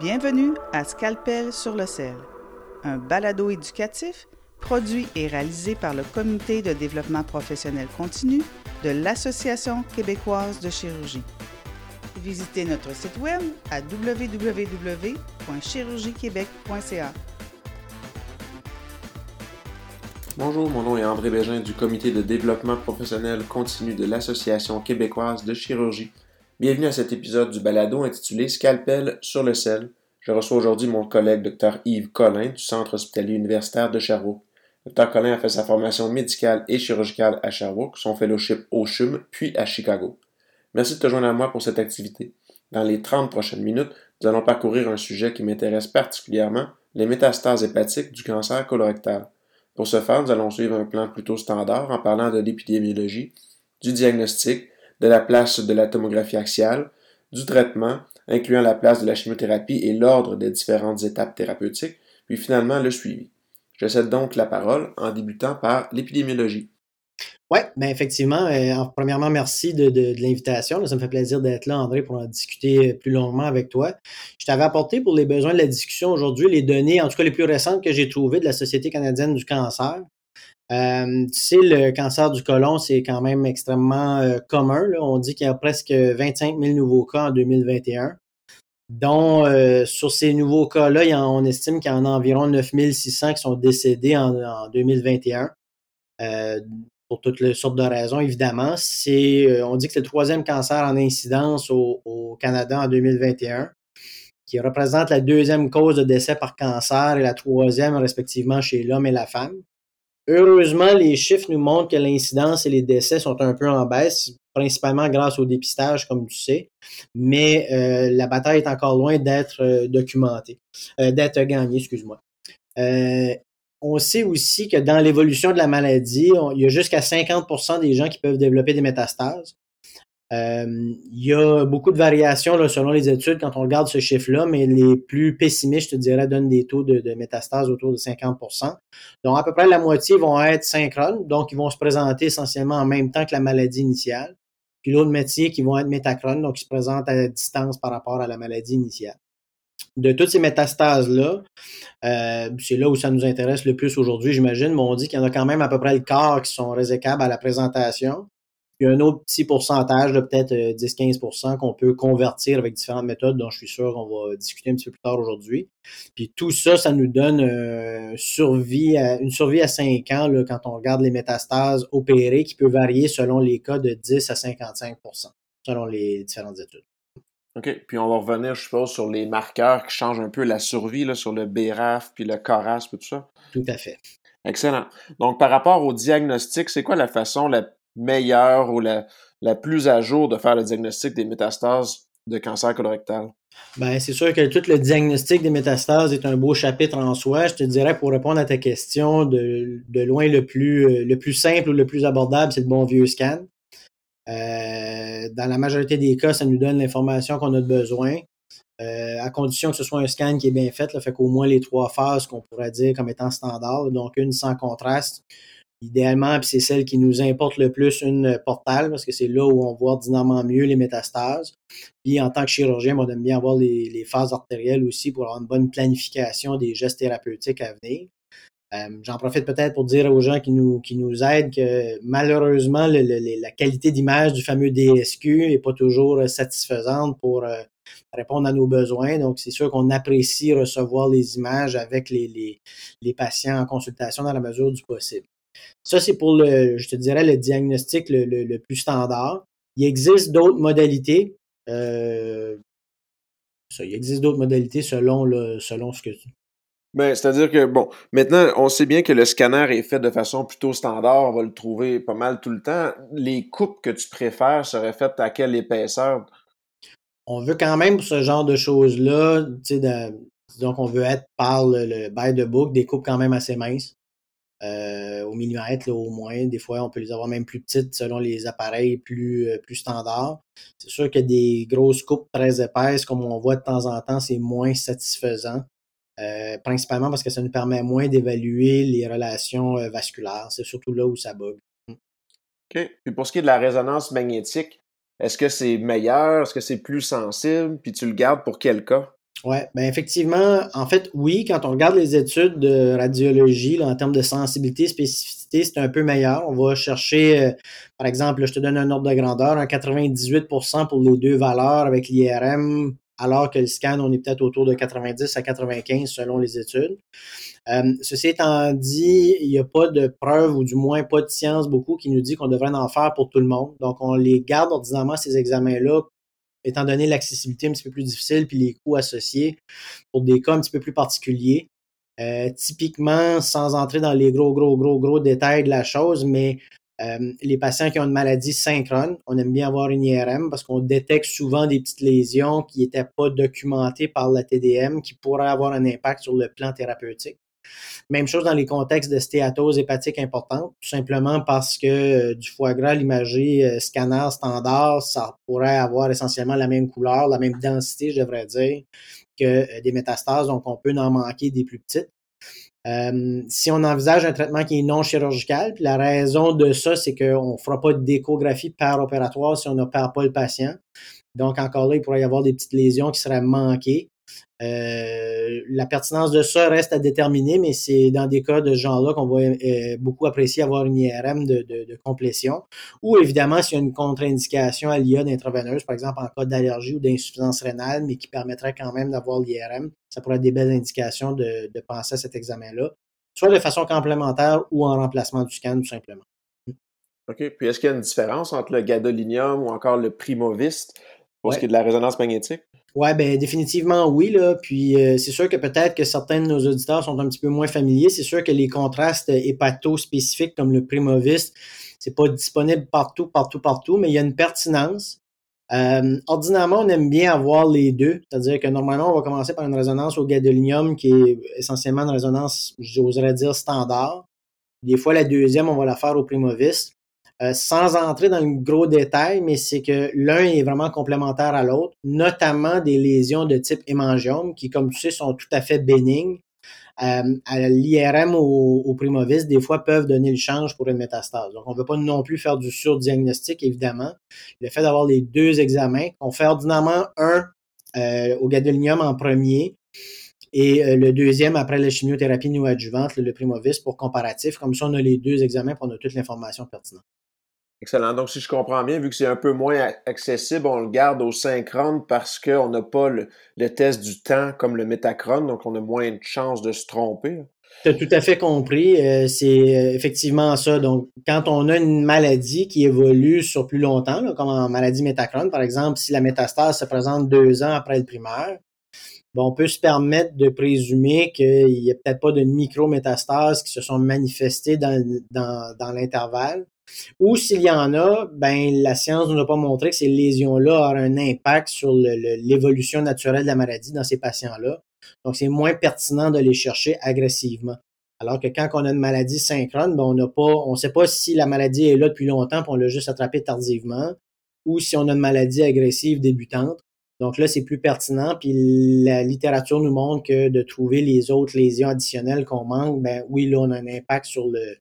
Bienvenue à Scalpel sur le sel, un balado éducatif produit et réalisé par le Comité de développement professionnel continu de l'Association québécoise de chirurgie. Visitez notre site web à www.chirurgiequebec.ca. Bonjour, mon nom est André Bégin du Comité de développement professionnel continu de l'Association québécoise de chirurgie. Bienvenue à cet épisode du balado intitulé Scalpel sur le sel. Je reçois aujourd'hui mon collègue Dr Yves Collin du Centre hospitalier universitaire de Sherbrooke. Dr Collin a fait sa formation médicale et chirurgicale à Sherbrooke, son fellowship au CHUM, puis à Chicago. Merci de te joindre à moi pour cette activité. Dans les 30 prochaines minutes, nous allons parcourir un sujet qui m'intéresse particulièrement, les métastases hépatiques du cancer colorectal. Pour ce faire, nous allons suivre un plan plutôt standard en parlant de l'épidémiologie, du diagnostic, de la place de la tomographie axiale, du traitement, incluant la place de la chimiothérapie et l'ordre des différentes étapes thérapeutiques, puis finalement le suivi. Je cède donc la parole en débutant par l'épidémiologie. Oui, bien effectivement. Euh, premièrement, merci de, de, l'invitation. Ça me fait plaisir d'être là, André, pour en discuter plus longuement avec toi. Je t'avais apporté pour les besoins de la discussion aujourd'hui les données, en tout cas les plus récentes que j'ai trouvées de la Société canadienne du cancer. Euh, tu sais, le cancer du côlon, c'est quand même extrêmement euh, commun. Là. On dit qu'il y a presque 25 000 nouveaux cas en 2021 dont euh, sur ces nouveaux cas-là, on estime qu'il y en a environ 9600 qui sont décédés en, en 2021. Euh, pour toutes les sortes de raisons, évidemment. C'est, on dit que c'est le troisième cancer en incidence au, Canada en 2021, qui représente la deuxième cause de décès par cancer et la troisième, respectivement, chez l'homme et la femme. Heureusement, les chiffres nous montrent que l'incidence et les décès sont un peu en baisse, principalement grâce au dépistage, comme tu sais. Mais euh, la bataille est encore loin d'être euh, documentée, d'être gagnée, excuse-moi on sait aussi que dans l'évolution de la maladie, il y a jusqu'à 50% des gens qui peuvent développer des métastases. Euh, il y a beaucoup de variations selon les études quand on regarde ce chiffre-là, mais les plus pessimistes, je te dirais, donnent des taux de, métastases autour de 50% Donc, à peu près la moitié vont être synchrones, donc ils vont se présenter essentiellement en même temps que la maladie initiale. Puis l'autre moitié qui vont être métachrones, donc ils se présentent à distance par rapport à la maladie initiale de toutes ces métastases-là, euh, c'est là où ça nous intéresse le plus aujourd'hui, j'imagine, mais on dit qu'il y en a quand même à peu près le quart qui sont résécables à la présentation. Il y a un autre petit pourcentage de peut-être 10-15% euh, qu'on peut convertir avec différentes méthodes dont je suis sûr qu'on va discuter un petit peu plus tard aujourd'hui. Puis tout ça, ça nous donne euh, survie une survie à 5 ans là, quand on regarde les métastases opérées qui peut varier selon les cas de 10 à 55% selon les différentes études. OK. Puis on va revenir, je suppose, sur les marqueurs qui changent un peu la survie, là, sur le BRAF, puis le CORAS, tout ça. Tout à fait. Excellent. Donc, par rapport au diagnostic, c'est quoi la façon la meilleure ou la, la plus à jour de faire le diagnostic des métastases de cancer colorectal? Ben, c'est sûr que tout le diagnostic des métastases est un beau chapitre en soi. Je te dirais, pour répondre à ta question, de, de loin le plus, euh, le plus simple ou le plus abordable, c'est le bon vieux scan. Euh, dans la majorité des cas, ça nous donne l'information qu'on a besoin. Euh, à condition que ce soit un scan qui est bien fait, là, fait qu'au moins les trois phases qu'on pourrait dire comme étant standard, donc une sans contraste, idéalement, puis c'est celle qui nous importe le plus, une portale, parce que c'est là où on voit ordinairement mieux les métastases. Puis en tant que chirurgien, on aime bien avoir les, phases artérielles aussi pour avoir une bonne planification des gestes thérapeutiques à venir. Euh, j'en profite peut-être pour dire aux gens qui nous, aident que malheureusement, la qualité d'image du fameux DSQ n'est pas toujours satisfaisante pour euh, répondre à nos besoins. Donc, c'est sûr qu'on apprécie recevoir les images avec les, patients en consultation dans la mesure du possible. Ça, c'est pour le, je te dirais, le diagnostic le, plus standard. Il existe d'autres modalités. il existe d'autres modalités selon, le, selon ce que ben, c'est-à-dire que, bon, maintenant, on sait bien que le scanner est fait de façon plutôt standard, on va le trouver pas mal tout le temps. Les coupes que tu préfères seraient faites à quelle épaisseur? On veut quand même pour ce genre de choses-là, tu sais, disons qu'on veut être par le, le by the book, des coupes quand même assez minces. Euh, au millimètre au moins. Des fois, on peut les avoir même plus petites selon les appareils plus, euh, plus standards. C'est sûr que des grosses coupes très épaisses, comme on voit de temps en temps, c'est moins satisfaisant. Euh, principalement parce que ça nous permet moins d'évaluer les relations vasculaires. C'est surtout là où ça bug. Mm. OK. Puis pour ce qui est de la résonance magnétique, est-ce que c'est meilleur? Est-ce que c'est plus sensible? Puis tu le gardes pour quel cas? Oui, bien effectivement, en fait, oui, quand on regarde les études de radiologie en termes de sensibilité, spécificité, c'est un peu meilleur. On va chercher, euh, par exemple, je te donne un ordre de grandeur, un 98% pour les deux valeurs avec l'IRM, alors que le scan, on est peut-être autour de 90 à 95 selon les études. Euh, ceci étant dit, il n'y a pas de preuve ou du moins pas de science beaucoup qui nous dit qu'on devrait en faire pour tout le monde. Donc, on les garde ordinairement, ces examens-là, étant donné l'accessibilité un petit peu plus difficile puis les coûts associés pour des cas un petit peu plus particuliers. Euh, typiquement, sans entrer dans les gros, gros, gros, gros détails de la chose, mais euh, les patients qui ont une maladie synchrone, on aime bien avoir une IRM parce qu'on détecte souvent des petites lésions qui n'étaient pas documentées par la TDM qui pourraient avoir un impact sur le plan thérapeutique. Même chose dans les contextes de stéatose hépatique importante, tout simplement parce que euh, du foie gras, l'imagerie euh, scanner standard, ça pourrait avoir essentiellement la même couleur, la même densité, je devrais dire, que euh, des métastases, donc on peut en manquer des plus petites. si on envisage un traitement qui est non chirurgical, puis la raison de ça, c'est qu'on ne fera pas d'échographie par opératoire si on n'opère pas le patient. Donc, encore là, il pourrait y avoir des petites lésions qui seraient manquées. Euh, la pertinence de ça reste à déterminer, mais c'est dans des cas de ce genre-là qu'on va euh, beaucoup apprécier avoir une IRM de, de, complétion. Ou évidemment, s'il y a une contre-indication à l'iode intraveineuse, par exemple en cas d'allergie ou d'insuffisance rénale, mais qui permettrait quand même d'avoir l'IRM, ça pourrait être des belles indications de, de penser à cet examen-là, soit de façon complémentaire ou en remplacement du scan, tout simplement. OK. Puis est-ce qu'il y a une différence entre le gadolinium ou encore le primoviste pour ce qui est de la résonance magnétique? Oui, ben définitivement oui. Là. Puis euh, c'est sûr que peut-être que certains de nos auditeurs sont un petit peu moins familiers. C'est sûr que les contrastes hépato-spécifiques comme le Primovist, c'est pas disponible partout, partout, partout, mais il y a une pertinence. Euh, ordinairement, on aime bien avoir les deux. C'est-à-dire que normalement, on va commencer par une résonance au gadolinium qui est essentiellement une résonance, j'oserais dire, standard. Des fois, la deuxième, on va la faire au Primovist. Euh, sans entrer dans le gros détail, mais c'est que l'un est vraiment complémentaire à l'autre, notamment des lésions de type hémangiome qui, comme tu sais, sont tout à fait bénignes. Euh, à l'IRM ou au Primovis, des fois peuvent donner le change pour une métastase. Donc, on ne veut pas non plus faire du surdiagnostic, évidemment. Le fait d'avoir les deux examens, on fait ordinairement un euh, au gadolinium en premier, et le deuxième après la chimiothérapie néoadjuvante, le, le Primovis, pour comparatif. Comme ça, on a les deux examens pour on a toute l'information pertinente. Excellent. Donc, si je comprends bien, vu que c'est un peu moins accessible, on le garde au synchrone parce qu'on n'a pas le, test du temps comme le métachrone, donc on a moins de chances de se tromper. Tu as tout à fait compris. Euh, c'est euh, effectivement ça. Donc, quand on a une maladie qui évolue sur plus longtemps, comme en maladie métachrone, par exemple, si la métastase se présente deux ans après le primaire, on peut se permettre de présumer qu'il n'y a peut-être pas de micro-métastases qui se sont manifestées dans l'intervalle. Ou s'il y en a, ben la science nous a pas montré que ces lésions-là auraient un impact sur l'évolution naturelle de la maladie dans ces patients-là. Donc, c'est moins pertinent de les chercher agressivement. Alors que quand on a une maladie synchrone, ben on n'a pas, on ne sait pas si la maladie est là depuis longtemps, puis on l'a juste attrapée tardivement, ou si on a une maladie agressive débutante. Donc là, c'est plus pertinent. Puis la littérature nous montre que de trouver les autres lésions additionnelles qu'on manque, ben oui, là, on a un impact sur le,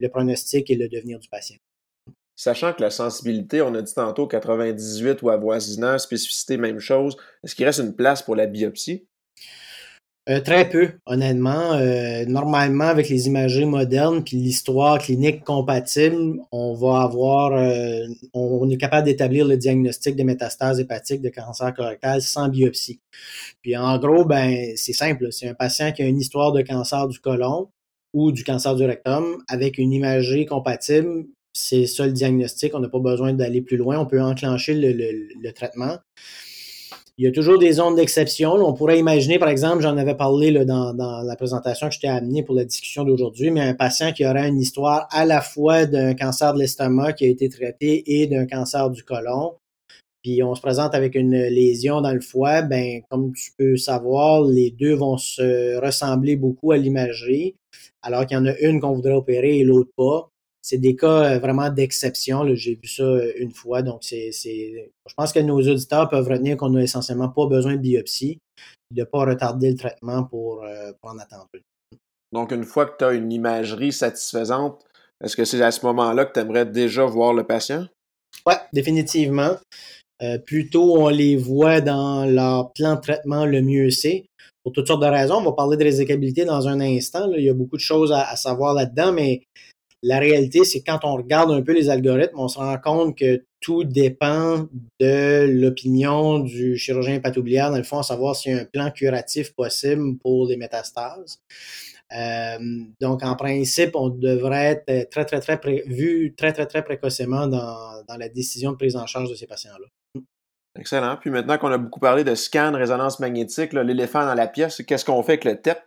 le pronostic et le devenir du patient. Sachant que la sensibilité, on a dit tantôt 98 ou avoisinant, spécificité, même chose, est-ce qu'il reste une place pour la biopsie? Euh, très peu, honnêtement. Euh, normalement, avec les imageries modernes puis l'histoire clinique compatible, on va avoir, euh, on, est capable d'établir le diagnostic de métastase hépatique de cancer colorectal sans biopsie. Puis en gros, ben c'est simple. C'est un patient qui a une histoire de cancer du côlon ou du cancer du rectum avec une imagerie compatible. C'est ça le diagnostic. On n'a pas besoin d'aller plus loin. On peut enclencher le, traitement. Il y a toujours des zones d'exception. On pourrait imaginer, par exemple, j'en avais parlé dans, dans, la présentation que je t'ai amenée pour la discussion d'aujourd'hui, mais un patient qui aurait une histoire à la fois d'un cancer de l'estomac qui a été traité et d'un cancer du côlon, puis on se présente avec une lésion dans le foie, ben comme tu peux savoir, les deux vont se ressembler beaucoup à l'imagerie alors qu'il y en a une qu'on voudrait opérer et l'autre pas. C'est des cas euh, vraiment d'exception. J'ai vu ça euh, une fois. Donc, c'est, je pense que nos auditeurs peuvent retenir qu'on n'a essentiellement pas besoin de biopsie, de ne pas retarder le traitement pour, euh, en attendre Donc, une fois que tu as une imagerie satisfaisante, est-ce que c'est à ce moment-là que tu aimerais déjà voir le patient? Oui, définitivement. Euh, plus tôt on les voit dans leur plan de traitement, le mieux c'est. Pour toutes sortes de raisons. On va parler de résicabilité dans un instant. Il y a beaucoup de choses à, savoir là-dedans, mais la réalité, c'est quand on regarde un peu les algorithmes, on se rend compte que tout dépend de l'opinion du chirurgien hépatobiliaire, dans le fond, à savoir s'il y a un plan curatif possible pour les métastases. Euh, donc, en principe, on devrait être très, très, très vu très, très, très précocement dans, dans la décision de prise en charge de ces patients-là. Excellent. Puis maintenant qu'on a beaucoup parlé de scan, résonance magnétique, l'éléphant dans la pièce, qu'est-ce qu'on fait avec le TEP?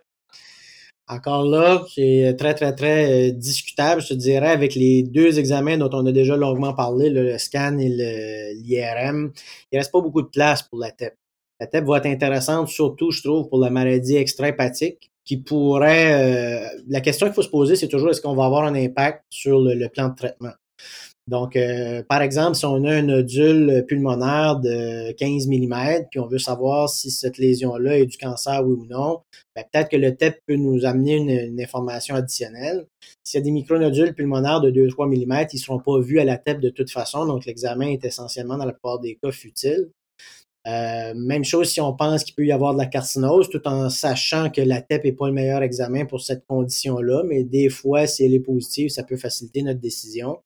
Encore là, c'est très, très, très euh, discutable, je te dirais, avec les deux examens dont on a déjà longuement parlé, le scan et l'IRM. Il ne reste pas beaucoup de place pour la TEP. La TEP va être intéressante, surtout, je trouve, pour la maladie extra-hépatique, qui pourrait. Euh, la question qu'il faut se poser, c'est toujours est-ce qu'on va avoir un impact sur le plan de traitement? Donc, euh, par exemple, si on a un nodule pulmonaire de 15 mm, puis on veut savoir si cette lésion-là est du cancer, oui ou non, ben, peut-être que le TEP peut nous amener une, information additionnelle. S'il y a des micronodules pulmonaires de 2-3 mm, ils ne seront pas vus à la TEP de toute façon, donc l'examen est essentiellement, dans la plupart des cas, futile. Euh, même chose si on pense qu'il peut y avoir de la carcinose, tout en sachant que la TEP n'est pas le meilleur examen pour cette condition-là, mais des fois, si elle est positive, ça peut faciliter notre décision.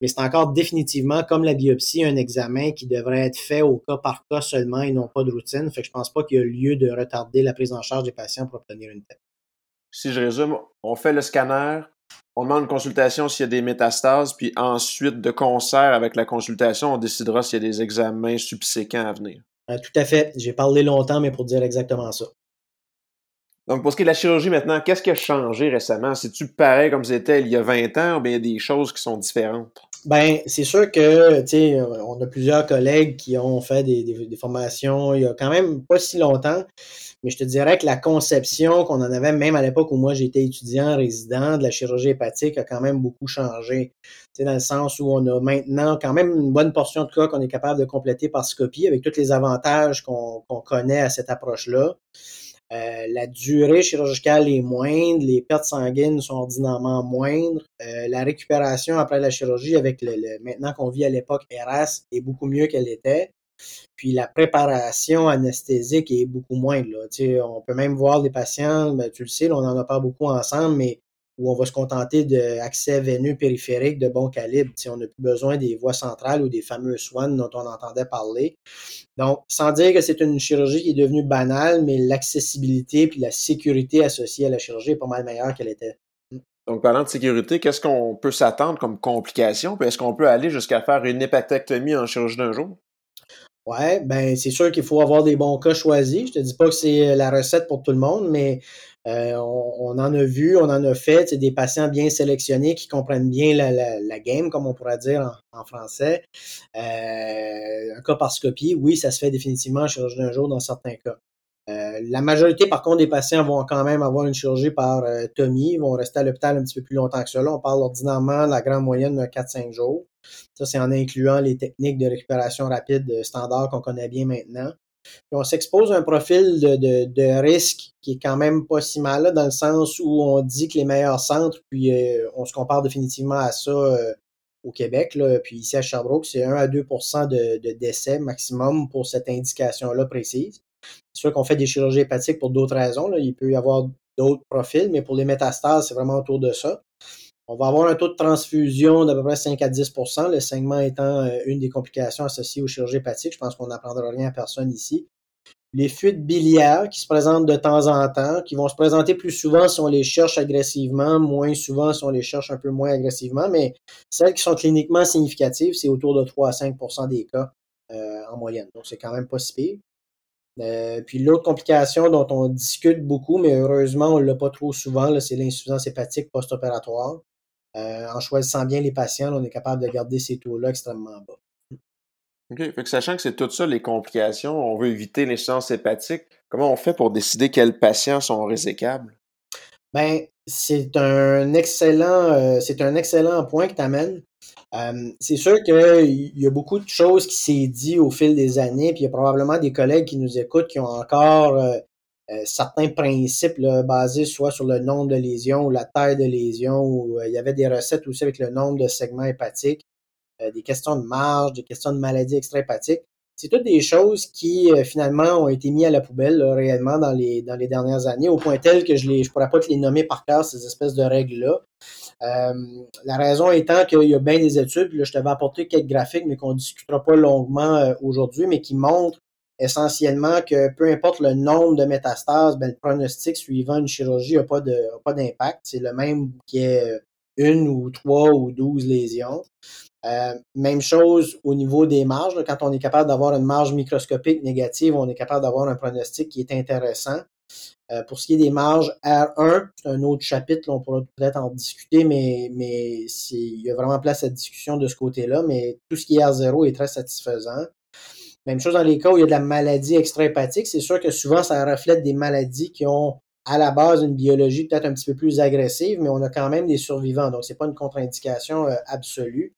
Mais c'est encore définitivement, comme la biopsie, un examen qui devrait être fait au cas par cas seulement et non pas de routine. Fait que je pense pas qu'il y a lieu de retarder la prise en charge des patients pour obtenir une TEP. Si je résume, on fait le scanner, on demande une consultation s'il y a des métastases, puis ensuite, de concert avec la consultation, on décidera s'il y a des examens subséquents à venir. Euh, tout à fait. J'ai parlé longtemps, mais pour dire exactement ça. Donc, pour ce qui est de la chirurgie maintenant, qu'est-ce qui a changé récemment? C'est-tu pareil comme c'était il y a 20 ans ou bien il y a des choses qui sont différentes? Ben, c'est sûr que, tu sais, on a plusieurs collègues qui ont fait des, des, formations il y a quand même pas si longtemps, mais je te dirais que la conception qu'on en avait même à l'époque où moi j'étais étudiant résident de la chirurgie hépatique a quand même beaucoup changé. Sais, dans le sens où on a maintenant quand même une bonne portion de cas qu'on est capable de compléter par scopie avec tous les avantages qu'on connaît à cette approche-là. Euh, la durée chirurgicale est moindre, les pertes sanguines sont ordinairement moindres. Euh, la récupération après la chirurgie, avec le, maintenant qu'on vit à l'époque ERAS, est beaucoup mieux qu'elle était. Puis la préparation anesthésique est beaucoup moindre. Là. on peut même voir des patients, ben, tu le sais, on n'en a pas beaucoup ensemble, mais où on va se contenter d'accès veineux périphérique de bon calibre. On n'a plus besoin des voies centrales ou des fameux SWAN dont on entendait parler. Donc, sans dire que c'est une chirurgie qui est devenue banale, mais l'accessibilité puis la sécurité associée à la chirurgie est pas mal meilleure qu'elle était. Donc, parlant de sécurité, qu'est-ce qu'on peut s'attendre comme complication? Est-ce qu'on peut aller jusqu'à faire une hépatectomie en chirurgie d'un jour? Ouais, ben c'est sûr qu'il faut avoir des bons cas choisis. Je te dis pas que c'est la recette pour tout le monde, mais euh, on, en a vu, on en a fait, c'est des patients bien sélectionnés qui comprennent bien la, game, comme on pourrait dire en, français. Euh, un cas par scopie, oui, ça se fait définitivement en chirurgie d'un jour dans certains cas. Euh, la majorité, par contre, des patients vont quand même avoir une chirurgie par euh, Tommy, vont rester à l'hôpital un petit peu plus longtemps que cela. On parle ordinairement de la grande moyenne de 4-5 jours. Ça, c'est en incluant les techniques de récupération rapide standard qu'on connaît bien maintenant on s'expose à un profil de, risque qui est quand même pas si mal, dans le sens où on dit que les meilleurs centres, puis euh, on se compare définitivement à ça euh, au Québec, là, puis ici à Sherbrooke, c'est 1 à 2% de, décès maximum pour cette indication-là précise. C'est sûr qu'on fait des chirurgies hépatiques pour d'autres raisons. Il peut y avoir d'autres profils, mais pour les métastases, c'est vraiment autour de ça. On va avoir un taux de transfusion d'à peu près 5 à 10% le saignement étant euh, une des complications associées aux chirurgies hépatiques. Je pense qu'on n'apprendra rien à personne ici. Les fuites biliaires qui se présentent de temps en temps, qui vont se présenter plus souvent si on les cherche agressivement, moins souvent si on les cherche un peu moins agressivement, mais celles qui sont cliniquement significatives, c'est autour de 3 à 5% des cas euh, en moyenne. Donc, c'est quand même pas si pire. Euh, puis l'autre complication dont on discute beaucoup, mais heureusement, on ne l'a pas trop souvent, c'est l'insuffisance hépatique post-opératoire. Euh, en choisissant bien les patients, on est capable de garder ces taux-là extrêmement bas. OK. Fait sachant que c'est tout ça, les complications, on veut éviter l'insuffisance hépatique, comment on fait pour décider quels patients sont résécables? Ben, c'est un excellent, euh, c'est un excellent point que tu amènes. Euh, c'est sûr qu'il y a beaucoup de choses qui s'est dit au fil des années, puis il y a probablement des collègues qui nous écoutent qui ont encore euh, certains principes basés soit sur le nombre de lésions ou la taille de lésions, ou euh, il y avait des recettes aussi avec le nombre de segments hépatiques, euh, des questions de marge, des questions de maladies extra-hépatiques. c'est toutes des choses qui euh, finalement ont été mises à la poubelle réellement dans les, dans les dernières années, au point tel que je ne je pourrais pas te les nommer par cœur, ces espèces de règles-là. Euh, la raison étant qu'il y a bien des études, là, je te vais apporter quelques graphiques, mais qu'on ne discutera pas longuement euh, aujourd'hui, mais qui montrent essentiellement que peu importe le nombre de métastases, ben, le pronostic suivant une chirurgie n'a pas d'impact. C'est le même qui est une ou trois ou douze lésions. Euh, même chose au niveau des marges. Quand on est capable d'avoir une marge microscopique négative, on est capable d'avoir un pronostic qui est intéressant. Euh, pour ce qui est des marges R1, c'est un autre chapitre, on pourra peut-être en discuter, mais, mais il y a vraiment place à discussion de ce côté-là. Mais tout ce qui est R0 est très satisfaisant. Même chose dans les cas où il y a de la maladie extra-hépatique. C'est sûr que souvent, ça reflète des maladies qui ont à la base une biologie peut-être un petit peu plus agressive, mais on a quand même des survivants. Donc, ce n'est pas une contre-indication euh, absolue.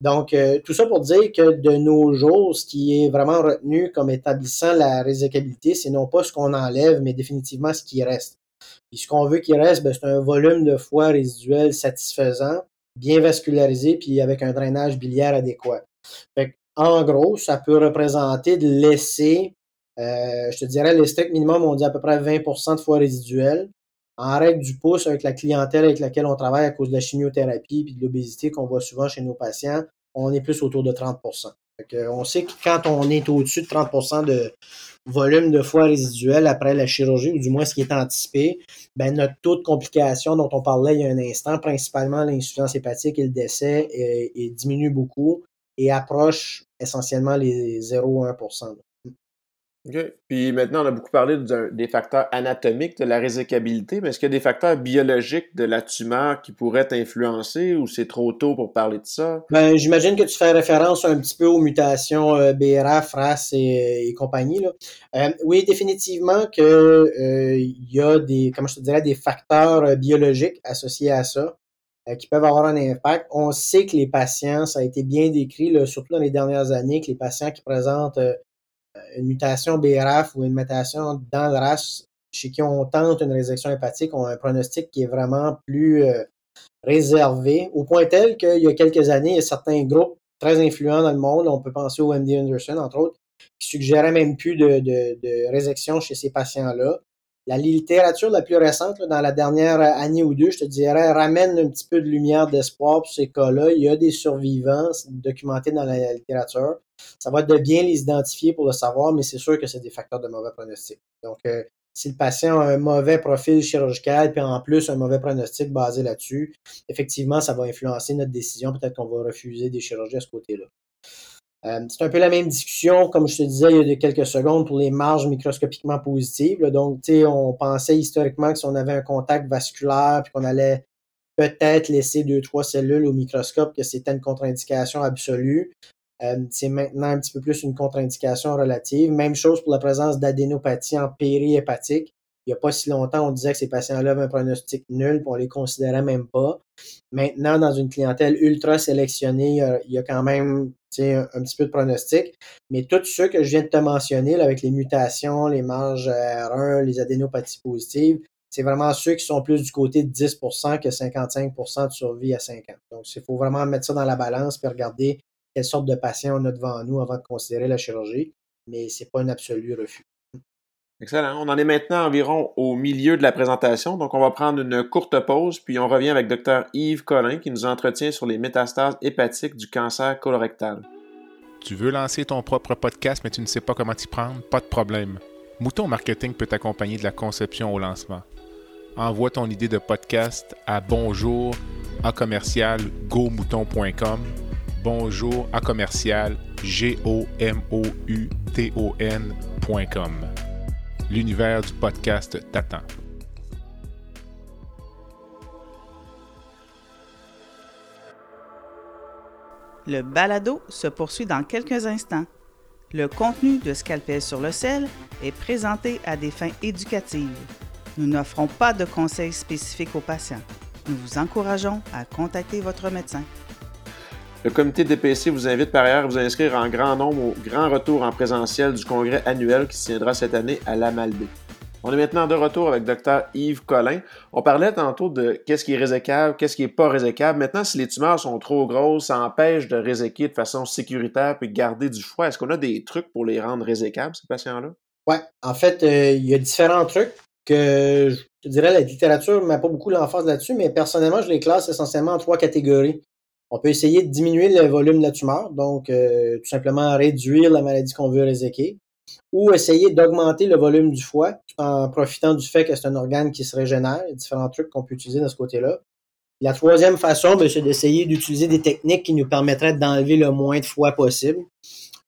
Donc, euh, tout ça pour dire que de nos jours, ce qui est vraiment retenu comme établissant la résicabilité, c'est non pas ce qu'on enlève, mais définitivement ce qui reste. Puis ce qu'on veut qu'il reste, ben, c'est un volume de foie résiduel satisfaisant, bien vascularisé, puis avec un drainage biliaire adéquat. En gros, ça peut représenter de laisser euh, je te dirais, les strict minimum, on dit à peu près 20% de foie résiduel. En règle du pouce, avec la clientèle avec laquelle on travaille à cause de la chimiothérapie et de l'obésité qu'on voit souvent chez nos patients, on est plus autour de 30% on sait que quand on est au-dessus de 30% de volume de foie résiduel après la chirurgie, ou du moins ce qui est anticipé, ben notre taux de complication dont on parlait il y a un instant, principalement l'insuffisance hépatique et le décès, diminue beaucoup et approche essentiellement les 0,1% OK. Puis maintenant, on a beaucoup parlé des facteurs anatomiques de la résicabilité, mais est-ce qu'il y a des facteurs biologiques de la tumeur qui pourraient influencer ou c'est trop tôt pour parler de ça? Ben, j'imagine que tu fais référence un petit peu aux mutations euh, BRAF, RAS et, compagnie. Là. Euh, oui, définitivement qu'il euh, y a des, comment je te dirais, des facteurs biologiques associés à ça qui peuvent avoir un impact. On sait que les patients, ça a été bien décrit, là, surtout dans les dernières années, que les patients qui présentent une mutation BRAF ou une mutation dans le RAS chez qui on tente une résection hépatique ont un pronostic qui est vraiment plus euh, réservé, au point tel qu'il y a quelques années, il y a certains groupes très influents dans le monde, on peut penser au MD Anderson, entre autres, qui suggéraient même plus de, de, de résection chez ces patients-là. La littérature la plus récente, dans la dernière année ou deux, je te dirais, ramène un petit peu de lumière d'espoir pour ces cas-là. Il y a des survivants documentés dans la littérature. Ça va être de bien les identifier pour le savoir, mais c'est sûr que c'est des facteurs de mauvais pronostic. Donc, euh, si le patient a un mauvais profil chirurgical, puis en plus un mauvais pronostic basé là-dessus, effectivement, ça va influencer notre décision. Peut-être qu'on va refuser des chirurgies à ce côté-là. Euh, c'est un peu la même discussion, comme je te disais il y a quelques secondes, pour les marges microscopiquement positives. Donc, on pensait historiquement que si on avait un contact vasculaire, puis qu'on allait peut-être laisser deux, trois cellules au microscope, que c'était une contre-indication absolue. Euh, c'est maintenant un petit peu plus une contre-indication relative. Même chose pour la présence d'adénopathie en périhépatique il n'y a pas si longtemps, on disait que ces patients-là avaient un pronostic nul, puis on les considérait même pas. Maintenant, dans une clientèle ultra sélectionnée, il y a quand même un, un, petit peu de pronostic. Mais tous ceux que je viens de te mentionner, avec les mutations, les marges R1, les adénopathies positives, c'est vraiment ceux qui sont plus du côté de 10% que 55% de survie à 5 ans. Donc, il faut vraiment mettre ça dans la balance et regarder quelle sorte de patient on a devant nous avant de considérer la chirurgie. Mais ce n'est pas un absolu refus. Excellent. On en est maintenant environ au milieu de la présentation, donc on va prendre une courte pause, puis on revient avec Dr Yves Collin qui nous entretient sur les métastases hépatiques du cancer colorectal. Tu veux lancer ton propre podcast, mais tu ne sais pas comment t'y prendre? Pas de problème. Mouton Marketing peut t'accompagner de la conception au lancement. Envoie ton idée de podcast à bonjour à commercial bonjour à commercial g o m l'univers du podcast t'attend. Le balado se poursuit dans quelques instants. Le contenu de Scalpel sur le sel est présenté à des fins éducatives. Nous n'offrons pas de conseils spécifiques aux patients. Nous vous encourageons à contacter votre médecin. Le comité DPC vous invite par ailleurs à vous inscrire en grand nombre au grand retour en présentiel du congrès annuel qui se tiendra cette année à la Malbaie. On est maintenant de retour avec Dr Yves Collin. On parlait tantôt de qu'est-ce qui est résécable, qu'est-ce qui n'est pas résécable. Maintenant, si les tumeurs sont trop grosses, ça empêche de réséquer de façon sécuritaire puis garder du foie. Est-ce qu'on a des trucs pour les rendre résécables, ces patients-là? Oui, en fait, euh, il y a différents trucs que je dirais la littérature ne met pas beaucoup l'emphase là-dessus, mais personnellement, je les classe essentiellement en trois catégories. On peut essayer de diminuer le volume de la tumeur, donc euh, tout simplement réduire la maladie qu'on veut réséquer ou essayer d'augmenter le volume du foie en profitant du fait que c'est un organe qui se régénère. Différents trucs qu'on peut utiliser de ce côté-là. La troisième façon, ben, c'est d'essayer d'utiliser des techniques qui nous permettraient d'enlever le moins de foie possible.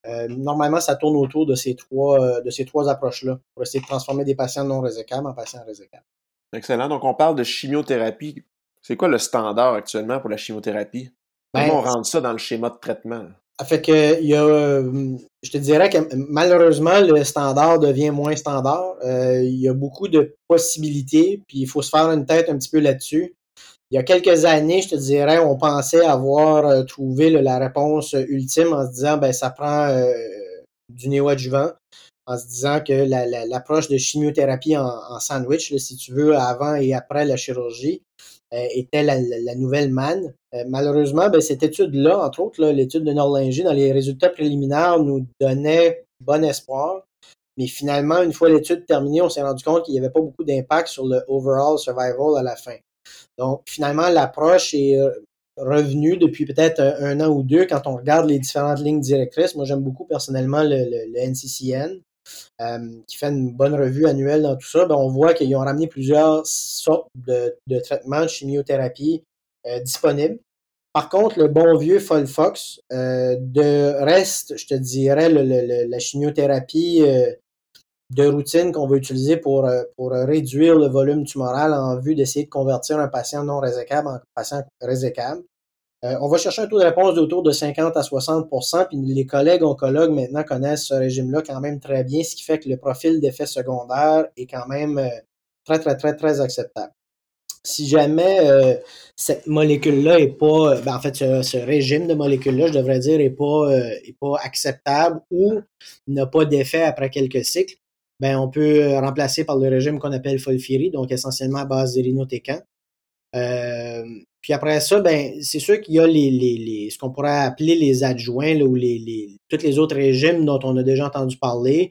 Euh, normalement, ça tourne autour de ces trois, euh, trois approches-là pour essayer de transformer des patients non résécables en patients résécables. Excellent. Donc, on parle de chimiothérapie. C'est quoi le standard actuellement pour la chimiothérapie? Comment ben, on rentre ça dans le schéma de traitement? Fait que il y a, euh, je te dirais que malheureusement le standard devient moins standard. Euh, il y a beaucoup de possibilités, puis il faut se faire une tête un petit peu là-dessus. Il y a quelques années, je te dirais, on pensait avoir euh, trouvé la réponse ultime en se disant ben ça prend du néoadjuvant, en se disant que l'approche de chimiothérapie en, en sandwich, si tu veux, avant et après la chirurgie, euh, était la, nouvelle manne. Euh, malheureusement, ben, cette étude-là, entre autres, l'étude de Norlinger, dans les résultats préliminaires, nous donnait bon espoir. Mais finalement, une fois l'étude terminée, on s'est rendu compte qu'il n'y avait pas beaucoup d'impact sur le overall survival à la fin. Donc, finalement, l'approche est euh, revenue depuis peut-être un an ou deux quand on regarde les différentes lignes directrices. Moi, j'aime beaucoup personnellement le NCCN. Euh, qui fait une bonne revue annuelle dans tout ça, ben, on voit qu'ils ont ramené plusieurs sortes de, traitements de chimiothérapie euh, disponibles. Par contre, le bon vieux Folfox, euh, de reste, je te dirais, la chimiothérapie de routine qu'on va utiliser pour, pour réduire le volume tumoral en vue d'essayer de convertir un patient non résécable en patient résécable. Euh, on va chercher un taux de réponse d'autour de 50 à 60% puis les collègues oncologues maintenant connaissent ce régime-là quand même très bien, ce qui fait que le profil d'effet secondaire est quand même euh, très, très, très, très acceptable. Si jamais euh, cette molécule-là est pas, ben, en fait, ce, régime de molécules-là, je devrais dire, est pas, pas acceptable ou n'a pas d'effet après quelques cycles, ben, on peut remplacer par le régime qu'on appelle Folfiri, donc essentiellement à base d'irinotécan. Puis après ça, ben, c'est sûr qu'il y a les, les, ce qu'on pourrait appeler les adjoints ou les, les, tous les autres régimes dont on a déjà entendu parler.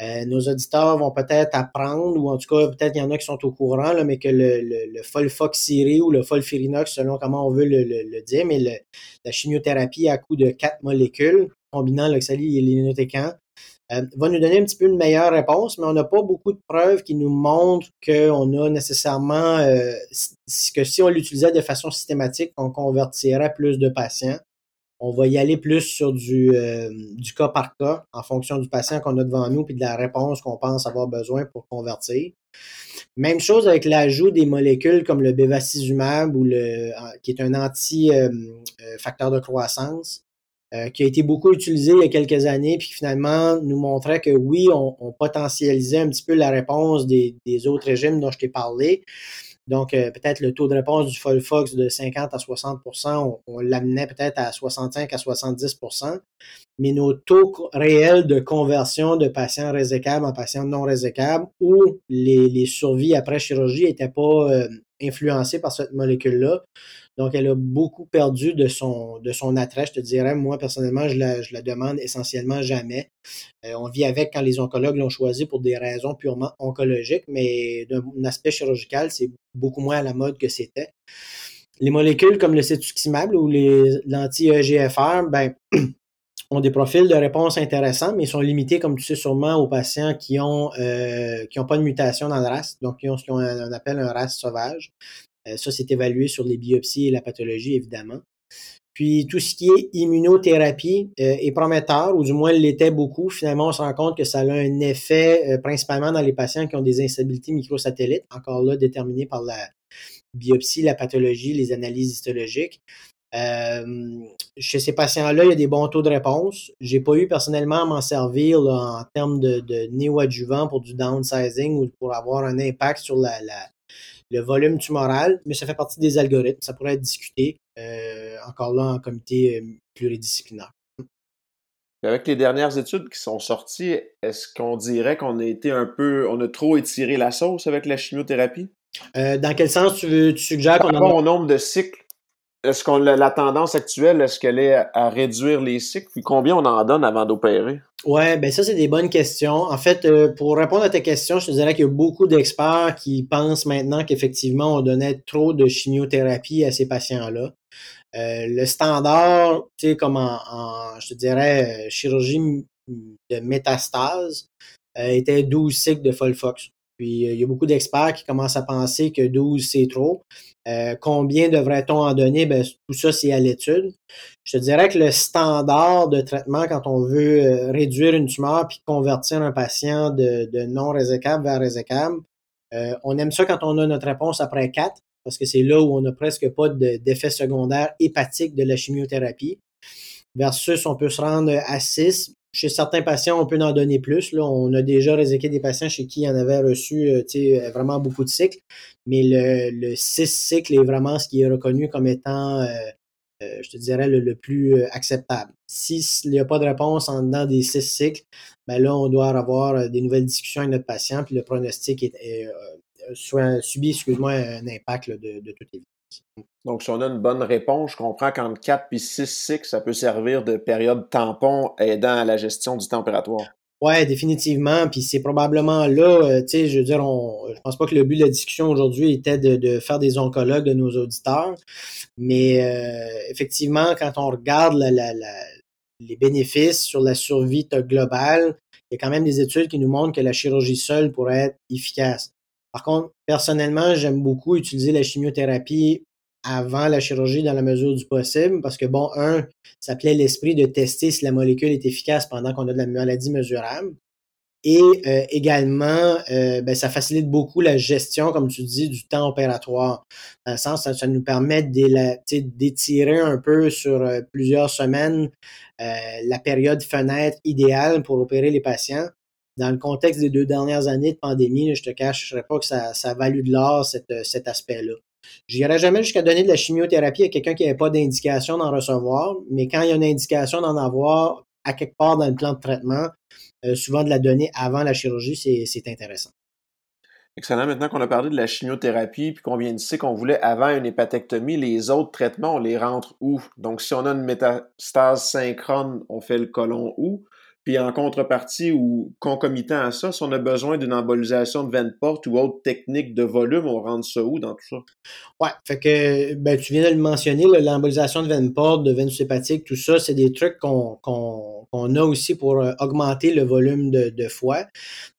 Euh, nos auditeurs vont peut-être apprendre, ou en tout cas, peut-être il y en a qui sont au courant, là, mais que le, le, le Folfoxiri ou le Folfirinox, selon comment on veut le, le dire, mais la chimiothérapie à coup de quatre molécules, combinant l'oxali et l'inotécan, euh, va nous donner un petit peu une meilleure réponse, mais on n'a pas beaucoup de preuves qui nous montrent qu'on a nécessairement euh, que si on l'utilisait de façon systématique, on convertirait plus de patients. On va y aller plus sur du, euh, du cas par cas en fonction du patient qu'on a devant nous puis de la réponse qu'on pense avoir besoin pour convertir. Même chose avec l'ajout des molécules comme le bevacizumab ou le qui est un anti-facteur de croissance. Euh, qui a été beaucoup utilisé il y a quelques années, puis qui finalement nous montrait que oui, on, potentialisait un petit peu la réponse des, des autres régimes dont je t'ai parlé. Donc, euh, peut-être le taux de réponse du Folfox de 50 à 60 on, on l'amenait peut-être à 65 à 70% mais nos taux réels de conversion de patients résécables en patients non résécables ou les, les survies après chirurgie n'étaient pas euh, influencés par cette molécule-là. Donc, elle a beaucoup perdu de son, de attrait. Je te dirais, moi, personnellement, je la, la demande essentiellement jamais. Euh, on vit avec quand les oncologues l'ont choisi pour des raisons purement oncologiques, mais d'un aspect chirurgical, c'est beaucoup moins à la mode que c'était. Les molécules comme le cetuximab ou l'anti-EGFR, ben, ont des profils de réponse intéressants, mais ils sont limités, comme tu sais sûrement, aux patients qui ont euh, qui n'ont pas de mutation dans le RAS, donc qui ont ce qu'on appelle un RAS sauvage. Euh, ça, c'est évalué sur les biopsies et la pathologie, évidemment. Puis tout ce qui est immunothérapie euh, est prometteur, ou du moins l'était beaucoup. Finalement, on se rend compte que ça a un effet euh, principalement dans les patients qui ont des instabilités microsatellites, encore là déterminées par la biopsie, la pathologie, les analyses histologiques. chez ces patients-là, il y a des bons taux de réponse. J'ai pas eu personnellement à m'en servir en termes de, de néoadjuvant pour du downsizing ou pour avoir un impact sur la, le volume tumoral, mais ça fait partie des algorithmes. Ça pourrait être discuté euh, encore là en comité euh, pluridisciplinaire. avec les dernières études qui sont sorties, est-ce qu'on dirait qu'on a été un peu, on a trop étiré la sauce avec la chimiothérapie? Euh, dans quel sens tu, veux, tu suggères qu'on a... au nombre de cycles, est-ce qu'on la tendance actuelle, est-ce qu'elle est à, réduire les cycles? Puis combien on en donne avant d'opérer? Ouais, ben ça, c'est des bonnes questions. En fait, euh, pour répondre à ta question, je te dirais qu'il y a beaucoup d'experts qui pensent maintenant qu'effectivement, on donnait trop de chimiothérapie à ces patients-là. Euh, le standard, tu sais, comme en, je te dirais, euh, chirurgie de métastase, était 12 cycles de Folfox. Puis il y a beaucoup d'experts qui commencent à penser que 12, c'est trop. Combien devrait-on en donner? Ben, tout ça, c'est à l'étude. Je te dirais que le standard de traitement, quand on veut réduire une tumeur puis convertir un patient de, de non résécable vers résécable, on aime ça quand on a notre réponse après 4 parce que c'est là où on n'a presque pas d'effet secondaire hépatique de la chimiothérapie. Versus, on peut se rendre à 6. Chez certains patients, on peut en donner plus. Là, on a déjà réséqué des patients chez qui en avait reçu euh, vraiment beaucoup de cycles. Mais le, le 6 cycles est vraiment ce qui est reconnu comme étant, euh, euh, je te dirais, le, plus acceptable. S'il n'y a pas de réponse en dedans des 6 cycles, ben là, on doit avoir des nouvelles discussions avec notre patient, puis le pronostic est, soit subi, excuse-moi, un impact de, de toute évidence. Donc, si on a une bonne réponse, je comprends qu'entre 4 et 6 cycles, ça peut servir de période tampon aidant à la gestion du temps opératoire. Oui, définitivement. Puis c'est probablement là, euh, tu sais, je veux dire, on, je pense pas que le but de la discussion aujourd'hui était de, faire des oncologues de nos auditeurs. Mais euh, effectivement, quand on regarde les bénéfices sur la survie globale, il y a quand même des études qui nous montrent que la chirurgie seule pourrait être efficace. Par contre, personnellement, j'aime beaucoup utiliser la chimiothérapie avant la chirurgie dans la mesure du possible parce que, bon, un, ça plaît l'esprit de tester si la molécule est efficace pendant qu'on a de la maladie mesurable. Et euh, également, euh, ben, ça facilite beaucoup la gestion, comme tu dis, du temps opératoire. Dans le sens, ça, ça nous permet d'étirer un peu sur euh, plusieurs semaines la période fenêtre idéale pour opérer les patients dans le contexte des deux dernières années de pandémie, je te cacherai pas que ça, ça a valu de l'or, cet aspect-là. Je n'irai jamais jusqu'à donner de la chimiothérapie à quelqu'un qui n'avait pas d'indication d'en recevoir, mais quand il y a une indication d'en avoir à quelque part dans le plan de traitement, euh, souvent de la donner avant la chirurgie, c'est intéressant. Excellent. Maintenant qu'on a parlé de la chimiothérapie puis qu'on vient de dire qu'on voulait avant une hépatectomie, les autres traitements, on les rentre où? Donc, si on a une métastase synchrone, on fait le colon où? Puis en contrepartie ou concomitant à ça, si on a besoin d'une embolisation de veine porte ou autre technique de volume, on rentre ça où dans tout ça? Ouais, fait que ben, tu viens de le mentionner, l'embolisation de veine porte, de veine hépatique, tout ça, c'est des trucs qu'on a aussi pour euh, augmenter le volume de, de foie.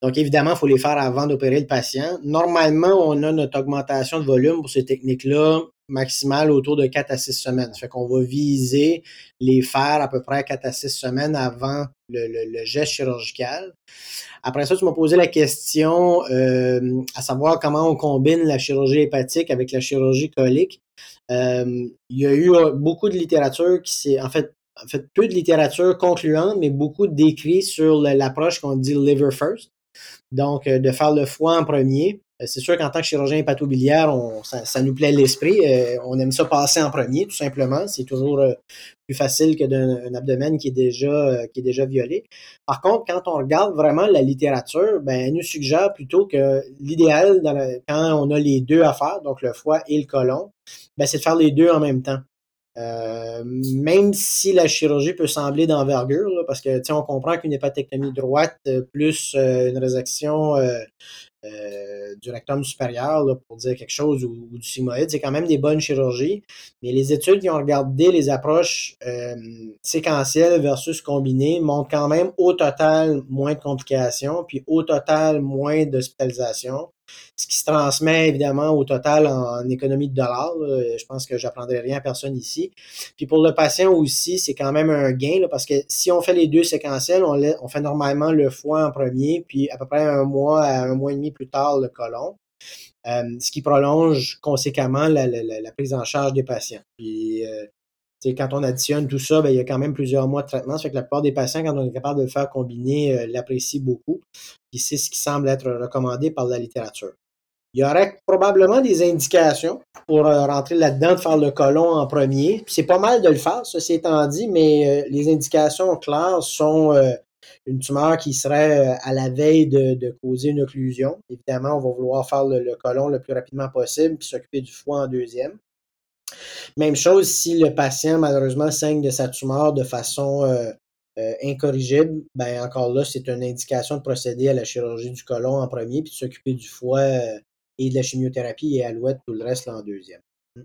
Donc évidemment, il faut les faire avant d'opérer le patient. Normalement, on a notre augmentation de volume pour ces techniques-là maximale autour de 4 à 6 semaines. Fait qu'on va viser les faire à peu près 4 à 6 semaines avant le, geste chirurgical. Après ça, tu m'as posé la question euh, à savoir comment on combine la chirurgie hépatique avec la chirurgie colique. Euh, il y a eu beaucoup de littérature qui s'est, en fait, en fait, peu de littérature concluante, mais beaucoup d'écrits sur l'approche qu'on dit liver first. Donc, euh, de faire le foie en premier. Euh, c'est sûr qu'en tant que chirurgien hépatobiliaire, ça, nous plaît l'esprit. Euh, on aime ça passer en premier, tout simplement. C'est toujours plus facile que d'un abdomen qui est déjà violé. Par contre, quand on regarde vraiment la littérature, ben, elle nous suggère plutôt que l'idéal quand on a les deux à faire, donc le foie et le côlon, ben, c'est de faire les deux en même temps. Euh, même si la chirurgie peut sembler d'envergure, parce que on comprend qu'une hépatectomie droite euh, plus euh, une résection du rectum supérieur, pour dire quelque chose, ou, du sigmoïde, c'est quand même des bonnes chirurgies. Mais les études qui ont regardé les approches séquentielles versus combinées montrent quand même au total moins de complications, puis au total moins d'hospitalisation ce qui se transmet évidemment au total en, économie de dollars. Je pense que j'apprendrai rien à personne ici. Puis pour le patient aussi, c'est quand même un gain parce que si on fait les deux séquentiels, on, fait normalement le foie en premier, puis à peu près un mois à un mois et demi plus tard le colon. Euh, ce qui prolonge conséquemment la, prise en charge des patients. Puis, euh, quand on additionne tout ça, ben, il y a quand même plusieurs mois de traitement. Ça fait que la plupart des patients, quand on est capable de le faire combiner, euh, l'apprécient beaucoup. Puis c'est ce qui semble être recommandé par la littérature. Il y aurait probablement des indications pour euh, rentrer là-dedans, de faire le colon en premier. C'est pas mal de le faire, ceci étant dit, mais euh, les indications claires sont une tumeur qui serait à la veille de, causer une occlusion. Évidemment, on va vouloir faire le, le colon le plus rapidement possible, puis s'occuper du foie en deuxième. Même chose si le patient, malheureusement, saigne de sa tumeur de façon incorrigible, ben encore là, c'est une indication de procéder à la chirurgie du côlon en premier, puis de s'occuper du foie et de la chimiothérapie et alouette tout le reste en deuxième. Mmh.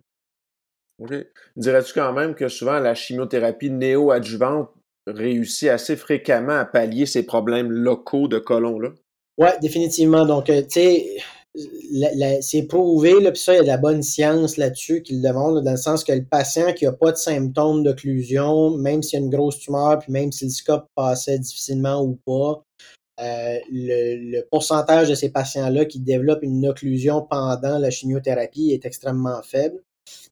OK. Dirais-tu quand même que souvent la chimiothérapie néo-adjuvante réussit assez fréquemment à pallier ces problèmes locaux de colon-là? Oui, définitivement. Donc, euh, tu sais, c'est prouvé, là, puis ça, il y a de la bonne science là-dessus qui le demande, dans le sens que le patient qui n'a pas de symptômes d'occlusion, même s'il y a une grosse tumeur, puis même si le scope passait difficilement ou pas, euh, le, pourcentage de ces patients-là qui développent une occlusion pendant la chimiothérapie est extrêmement faible.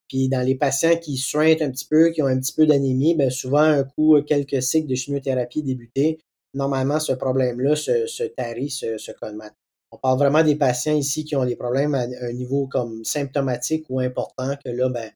Puis dans les patients qui suintent un petit peu, qui ont un petit peu d'anémie, bien souvent, un coup, quelques cycles de chimiothérapie débutés, normalement, ce problème-là se, se tarit, se, se colmate. On parle vraiment des patients ici qui ont des problèmes à un niveau comme symptomatique ou important, que là, ben,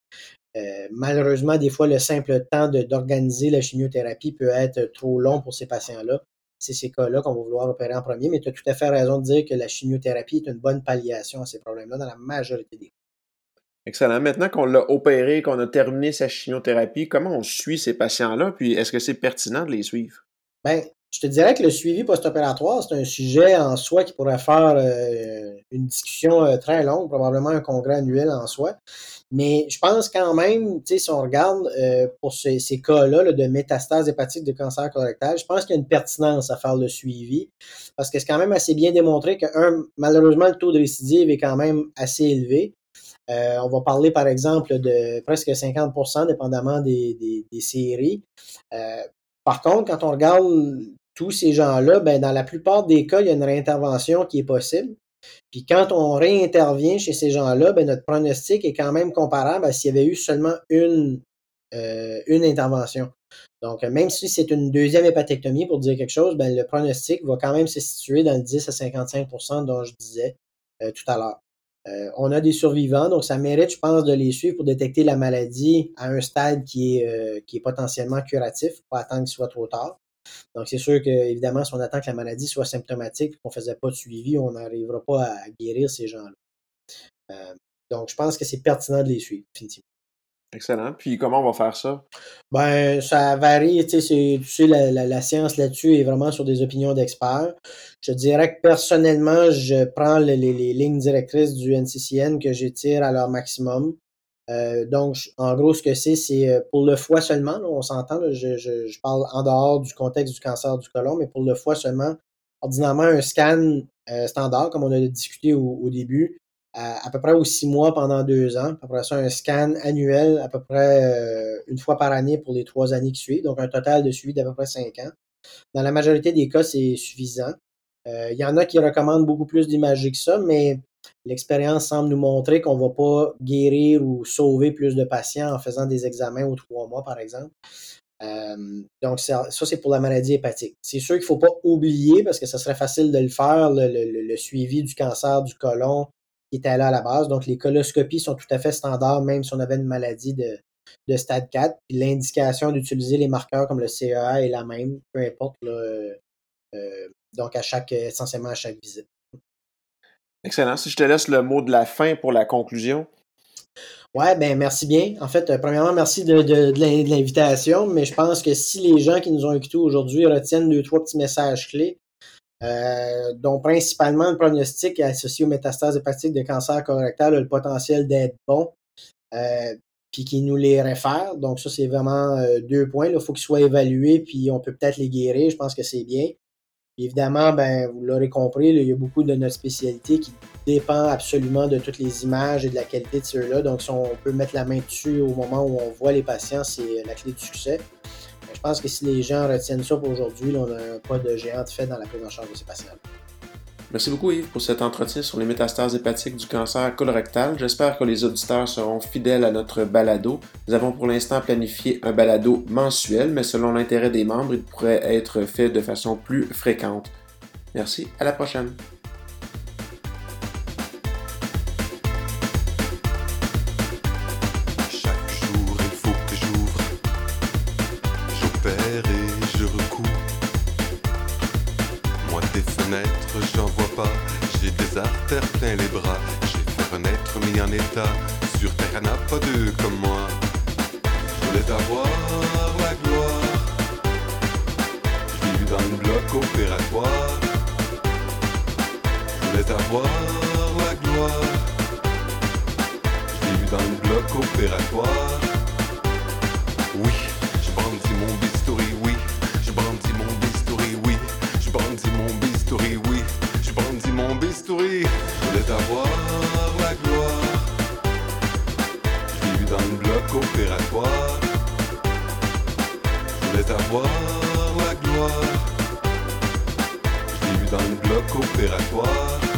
euh, malheureusement, des fois, le simple temps d'organiser la chimiothérapie peut être trop long pour ces patients-là c'est ces cas-là qu'on va vouloir opérer en premier, mais tu as tout à fait raison de dire que la chimiothérapie est une bonne palliation à ces problèmes-là dans la majorité des cas. Excellent. Maintenant qu'on l'a opéré, qu'on a terminé sa chimiothérapie, comment on suit ces patients-là? Puis est-ce que c'est pertinent de les suivre? Bien, je te dirais que le suivi post-opératoire, c'est un sujet en soi qui pourrait faire euh, une discussion euh, très longue, probablement un congrès annuel en soi. Mais je pense quand même, si on regarde euh, pour ces, cas-là de métastase hépatique de cancer colorectal, je pense qu'il y a une pertinence à faire le suivi parce que c'est quand même assez bien démontré que, un, malheureusement, le taux de récidive est quand même assez élevé. on va parler, par exemple, de presque 50% dépendamment des, des séries. par contre, quand on regarde tous ces gens-là, ben, dans la plupart des cas, il y a une réintervention qui est possible. Puis quand on réintervient chez ces gens-là, ben, notre pronostic est quand même comparable à s'il y avait eu seulement une, euh, une intervention. Donc, même si c'est une deuxième hépatectomie, pour dire quelque chose, ben, le pronostic va quand même se situer dans le 10 à 55% dont je disais euh, tout à l'heure. Euh, on a des survivants, donc ça mérite, je pense, de les suivre pour détecter la maladie à un stade qui est, qui est potentiellement curatif, pas attendre qu'il soit trop tard. Donc, c'est sûr que, évidemment, si on attend que la maladie soit symptomatique et qu'on ne faisait pas de suivi, on n'arrivera pas à guérir ces gens-là. Euh, donc, je pense que c'est pertinent de les suivre, définitivement. Excellent. Puis, comment on va faire ça? Ben, ça varie. Tu sais, tu sais la, la, science là-dessus est vraiment sur des opinions d'experts. Je dirais que personnellement, je prends les, les lignes directrices du NCCN que j'étire à leur maximum. Euh, donc, en gros, ce que c'est, c'est euh, pour le foie seulement, on s'entend, je, je, parle en dehors du contexte du cancer du côlon, mais pour le foie seulement, ordinairement, un scan euh, standard, comme on a discuté au, début, à, peu près aux six mois pendant deux ans. Après ça, un scan annuel à peu près une fois par année pour les trois années qui suivent, donc un total de suivi d'à peu près cinq ans. Dans la majorité des cas, c'est suffisant. Il y en a qui recommandent beaucoup plus d'imagerie que ça, mais L'expérience semble nous montrer qu'on ne va pas guérir ou sauver plus de patients en faisant des examens aux trois mois, par exemple. Euh, donc, ça, c'est pour la maladie hépatique. C'est sûr qu'il ne faut pas oublier, parce que ce serait facile de le faire, le, suivi du cancer du côlon qui était là à la base. Donc, les coloscopies sont tout à fait standards, même si on avait une maladie de, stade 4. Puis l'indication d'utiliser les marqueurs comme le CEA est la même, peu importe. Euh, donc, à chaque, essentiellement à chaque visite. Excellent. Si je te laisse le mot de la fin pour la conclusion. Ouais, ben merci bien. En fait, euh, premièrement, merci de, l'invitation, mais je pense que si les gens qui nous ont écoutés aujourd'hui retiennent deux, trois petits messages clés, euh, dont principalement le pronostic associé aux métastases hépatiques de cancer colorectal a le potentiel d'être bon, euh, puis qui nous les réfèrent. Donc ça, c'est vraiment deux points. Il faut qu'ils soient évalués, puis on peut peut-être les guérir. Je pense que c'est bien. Évidemment, ben, vous l'aurez compris, il y a beaucoup de notre spécialité qui dépend absolument de toutes les images et de la qualité de ceux-là. Donc, si on peut mettre la main dessus au moment où on voit les patients, c'est la clé du succès. Je pense que si les gens retiennent ça pour aujourd'hui, on a un pas de géant fait dans la prise en charge de ces patients-là. Merci beaucoup Yves pour cet entretien sur les métastases hépatiques du cancer colorectal. J'espère que les auditeurs seront fidèles à notre balado. Nous avons pour l'instant planifié un balado mensuel, mais selon l'intérêt des membres, il pourrait être fait de façon plus fréquente. Merci, à la prochaine. je j'ai des artères plein les bras. J'ai fait renaître, mis en état. Sur terre, n'a pas deux comme moi. Je voulais avoir la gloire. Je vu dans le bloc opératoire. Je voulais avoir la gloire. Je vu dans le bloc opératoire. Bistouri. Je voulais avoir la gloire. Je vu dans le bloc opératoire. Je voulais avoir la gloire. Je vu dans le bloc opératoire.